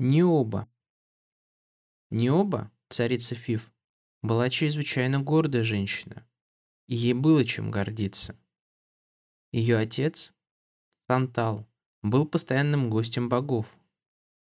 Необа. Необа, царица Фиф, была чрезвычайно гордая женщина, и ей было чем гордиться. Ее отец, Тантал, был постоянным гостем богов.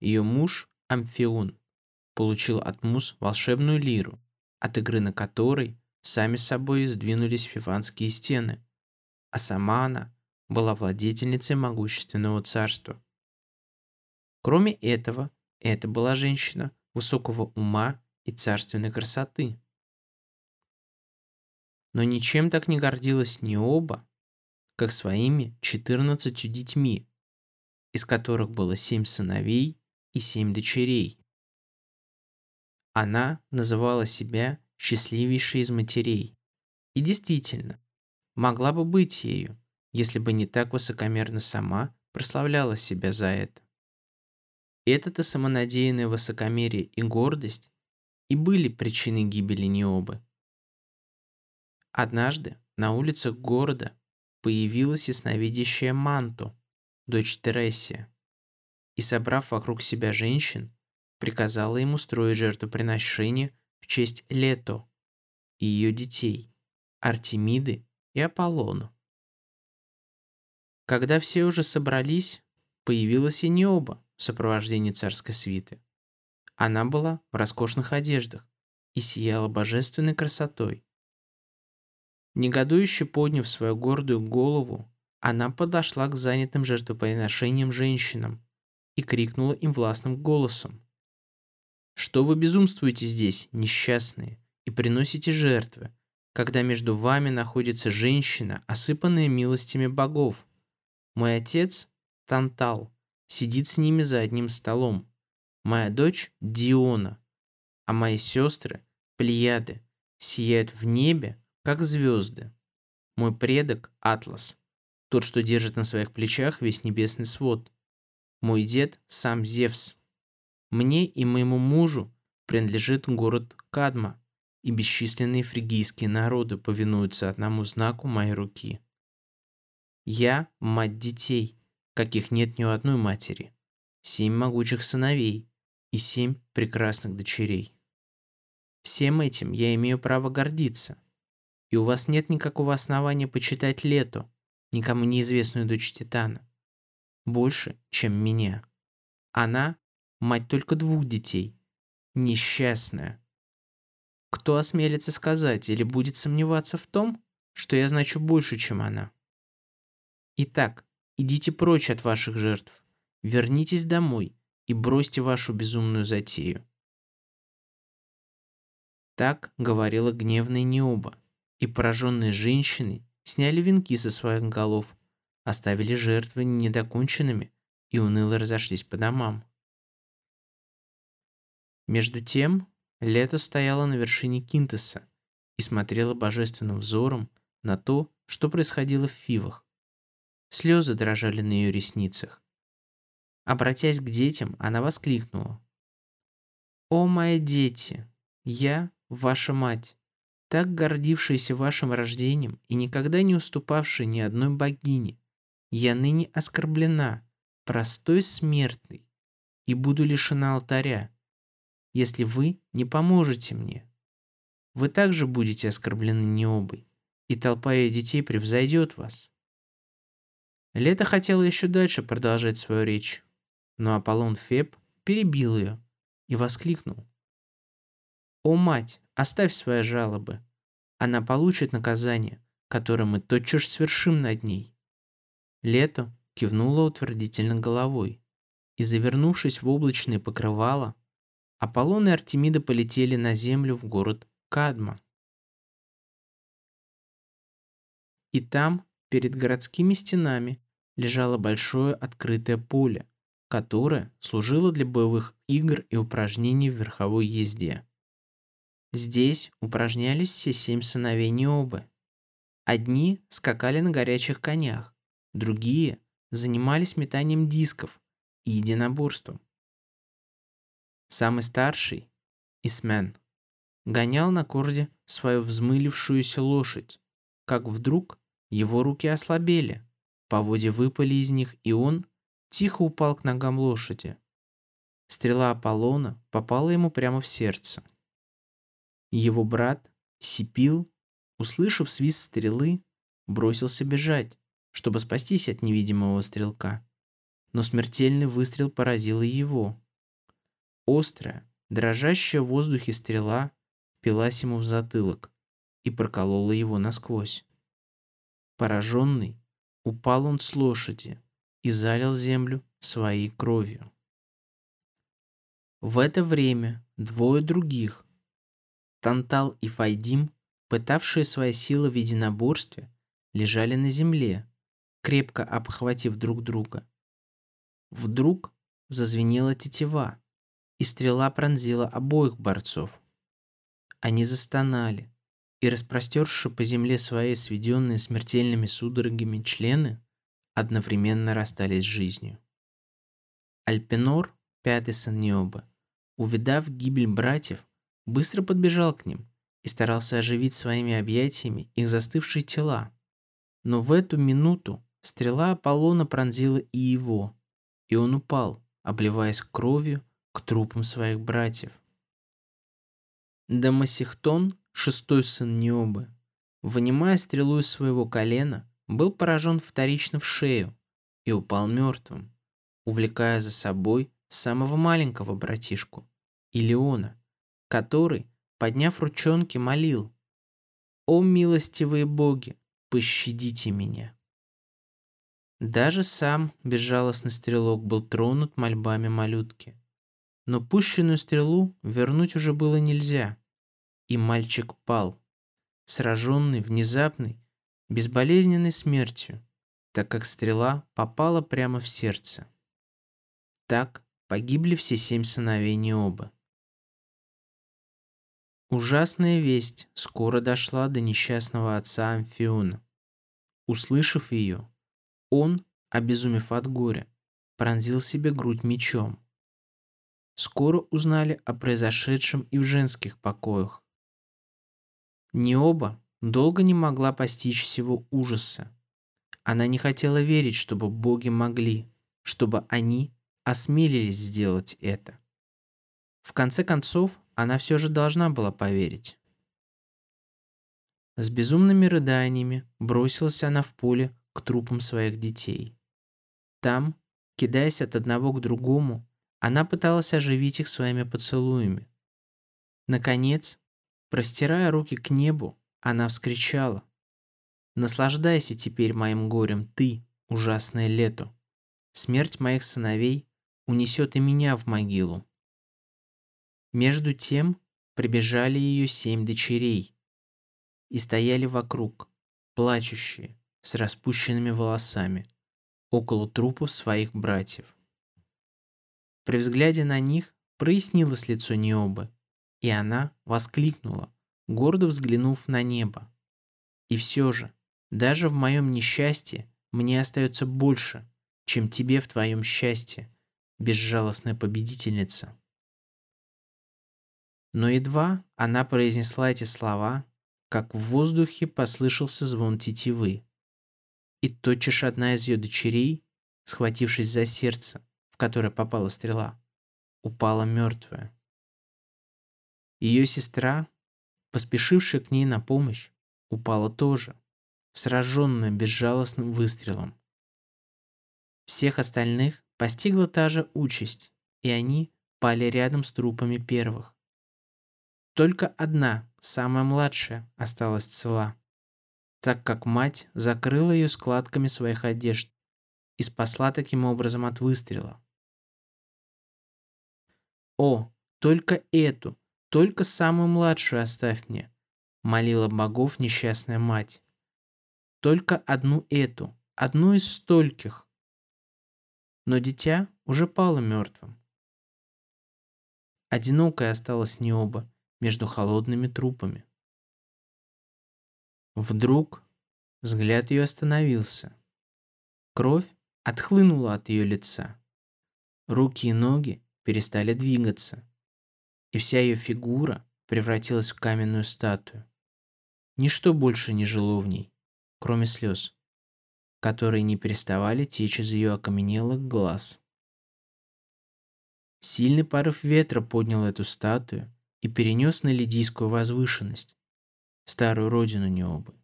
Ее муж, Амфион, получил от Мус волшебную лиру, от игры на которой сами собой сдвинулись фиванские стены, а сама она была владетельницей могущественного царства. Кроме этого, это была женщина высокого ума и царственной красоты. Но ничем так не гордилась не оба, как своими 14 детьми, из которых было семь сыновей и семь дочерей. Она называла себя счастливейшей из матерей. И действительно, могла бы быть ею, если бы не так высокомерно сама прославляла себя за это. Это-то самонадеянное высокомерие и гордость и были причиной гибели Необы. Однажды на улицах города появилась ясновидящая Манту, дочь Тересия, и, собрав вокруг себя женщин, приказала им устроить жертвоприношение в честь Лето и ее детей, Артемиды и Аполлону. Когда все уже собрались, появилась и Необа в сопровождении царской свиты. Она была в роскошных одеждах и сияла божественной красотой. Негодующе подняв свою гордую голову, она подошла к занятым жертвоприношением женщинам и крикнула им властным голосом. «Что вы безумствуете здесь, несчастные, и приносите жертвы, когда между вами находится женщина, осыпанная милостями богов? Мой отец, Тантал, сидит с ними за одним столом. Моя дочь Диона, а мои сестры, Плеяды, сияют в небе, как звезды. Мой предок Атлас, тот, что держит на своих плечах весь небесный свод. Мой дед сам Зевс. Мне и моему мужу принадлежит город Кадма, и бесчисленные фригийские народы повинуются одному знаку моей руки. Я – мать детей, каких нет ни у одной матери, семь могучих сыновей и семь прекрасных дочерей. Всем этим я имею право гордиться, и у вас нет никакого основания почитать Лету, никому неизвестную дочь Титана, больше, чем меня. Она – мать только двух детей, несчастная. Кто осмелится сказать или будет сомневаться в том, что я значу больше, чем она? Итак, идите прочь от ваших жертв, вернитесь домой и бросьте вашу безумную затею. Так говорила гневная Необа, и пораженные женщины сняли венки со своих голов, оставили жертвы недоконченными и уныло разошлись по домам. Между тем, Лето стояла на вершине Кинтеса и смотрела божественным взором на то, что происходило в Фивах. Слезы дрожали на ее ресницах. Обратясь к детям, она воскликнула. «О, мои дети! Я ваша мать, так гордившаяся вашим рождением и никогда не уступавшая ни одной богине. Я ныне оскорблена, простой смертный, и буду лишена алтаря, если вы не поможете мне. Вы также будете оскорблены необой, и толпа ее детей превзойдет вас. Лето хотела еще дальше продолжать свою речь, но Аполлон Феб перебил ее и воскликнул. «О, мать, оставь свои жалобы. Она получит наказание, которое мы тотчас свершим над ней». Лето кивнула утвердительно головой и, завернувшись в облачные покрывала, Аполлон и Артемида полетели на землю в город Кадма. И там Перед городскими стенами лежало большое открытое поле, которое служило для боевых игр и упражнений в верховой езде. Здесь упражнялись все семь сыновей Необы. Одни скакали на горячих конях, другие занимались метанием дисков и единоборством. Самый старший, Исмен, гонял на корде свою взмылившуюся лошадь, как вдруг его руки ослабели, поводья выпали из них, и он тихо упал к ногам лошади. стрела Аполлона попала ему прямо в сердце. Его брат Сипил, услышав свист стрелы, бросился бежать, чтобы спастись от невидимого стрелка. Но смертельный выстрел поразил и его. Острая, дрожащая в воздухе стрела впилась ему в затылок и проколола его насквозь. Пораженный, упал он с лошади и залил землю своей кровью. В это время двое других, Тантал и Файдим, пытавшие свои силы в единоборстве, лежали на земле, крепко обхватив друг друга. Вдруг зазвенела тетива, и стрела пронзила обоих борцов. Они застонали, и, распростерши по земле свои сведенные смертельными судорогами члены, одновременно расстались с жизнью. Альпинор, пятый сын Необа, увидав гибель братьев, быстро подбежал к ним и старался оживить своими объятиями их застывшие тела. Но в эту минуту стрела Аполлона пронзила и его, и он упал, обливаясь кровью к трупам своих братьев. Дамасихтон, шестой сын Необы, вынимая стрелу из своего колена, был поражен вторично в шею и упал мертвым, увлекая за собой самого маленького братишку, Илеона, который, подняв ручонки, молил «О милостивые боги, пощадите меня!» Даже сам безжалостный стрелок был тронут мольбами малютки. Но пущенную стрелу вернуть уже было нельзя, и мальчик пал, сраженный внезапной, безболезненной смертью, так как стрела попала прямо в сердце. Так погибли все семь сыновей Необа. Ужасная весть скоро дошла до несчастного отца Амфиона. Услышав ее, он, обезумев от горя, пронзил себе грудь мечом. Скоро узнали о произошедшем и в женских покоях. Не оба долго не могла постичь всего ужаса. Она не хотела верить, чтобы боги могли, чтобы они осмелились сделать это. В конце концов, она все же должна была поверить. С безумными рыданиями бросилась она в поле к трупам своих детей. Там, кидаясь от одного к другому, она пыталась оживить их своими поцелуями. Наконец, простирая руки к небу, она вскричала. «Наслаждайся теперь моим горем, ты, ужасное лето. Смерть моих сыновей унесет и меня в могилу». Между тем прибежали ее семь дочерей и стояли вокруг, плачущие, с распущенными волосами, около трупов своих братьев. При взгляде на них прояснилось лицо Необы, и она воскликнула, гордо взглянув на небо. «И все же, даже в моем несчастье мне остается больше, чем тебе в твоем счастье, безжалостная победительница». Но едва она произнесла эти слова, как в воздухе послышался звон тетивы. И тотчас одна из ее дочерей, схватившись за сердце, в которое попала стрела, упала мертвая. Ее сестра, поспешившая к ней на помощь, упала тоже, сраженная безжалостным выстрелом. Всех остальных постигла та же участь, и они пали рядом с трупами первых. Только одна, самая младшая, осталась цела, так как мать закрыла ее складками своих одежд и спасла таким образом от выстрела. «О, только эту, только самую младшую оставь мне», молила богов несчастная мать. «Только одну эту, одну из стольких». Но дитя уже пало мертвым. Одинокая осталась Необа, между холодными трупами. Вдруг взгляд ее остановился. Кровь отхлынула от ее лица. Руки и ноги перестали двигаться, и вся ее фигура превратилась в каменную статую. Ничто больше не жило в ней, кроме слез, которые не переставали течь из ее окаменелых глаз. Сильный порыв ветра поднял эту статую и перенес на Лидийскую возвышенность, старую родину Необы.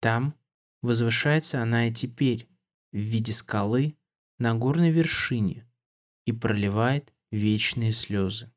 Там возвышается она и теперь, в виде скалы на горной вершине, и проливает вечные слезы.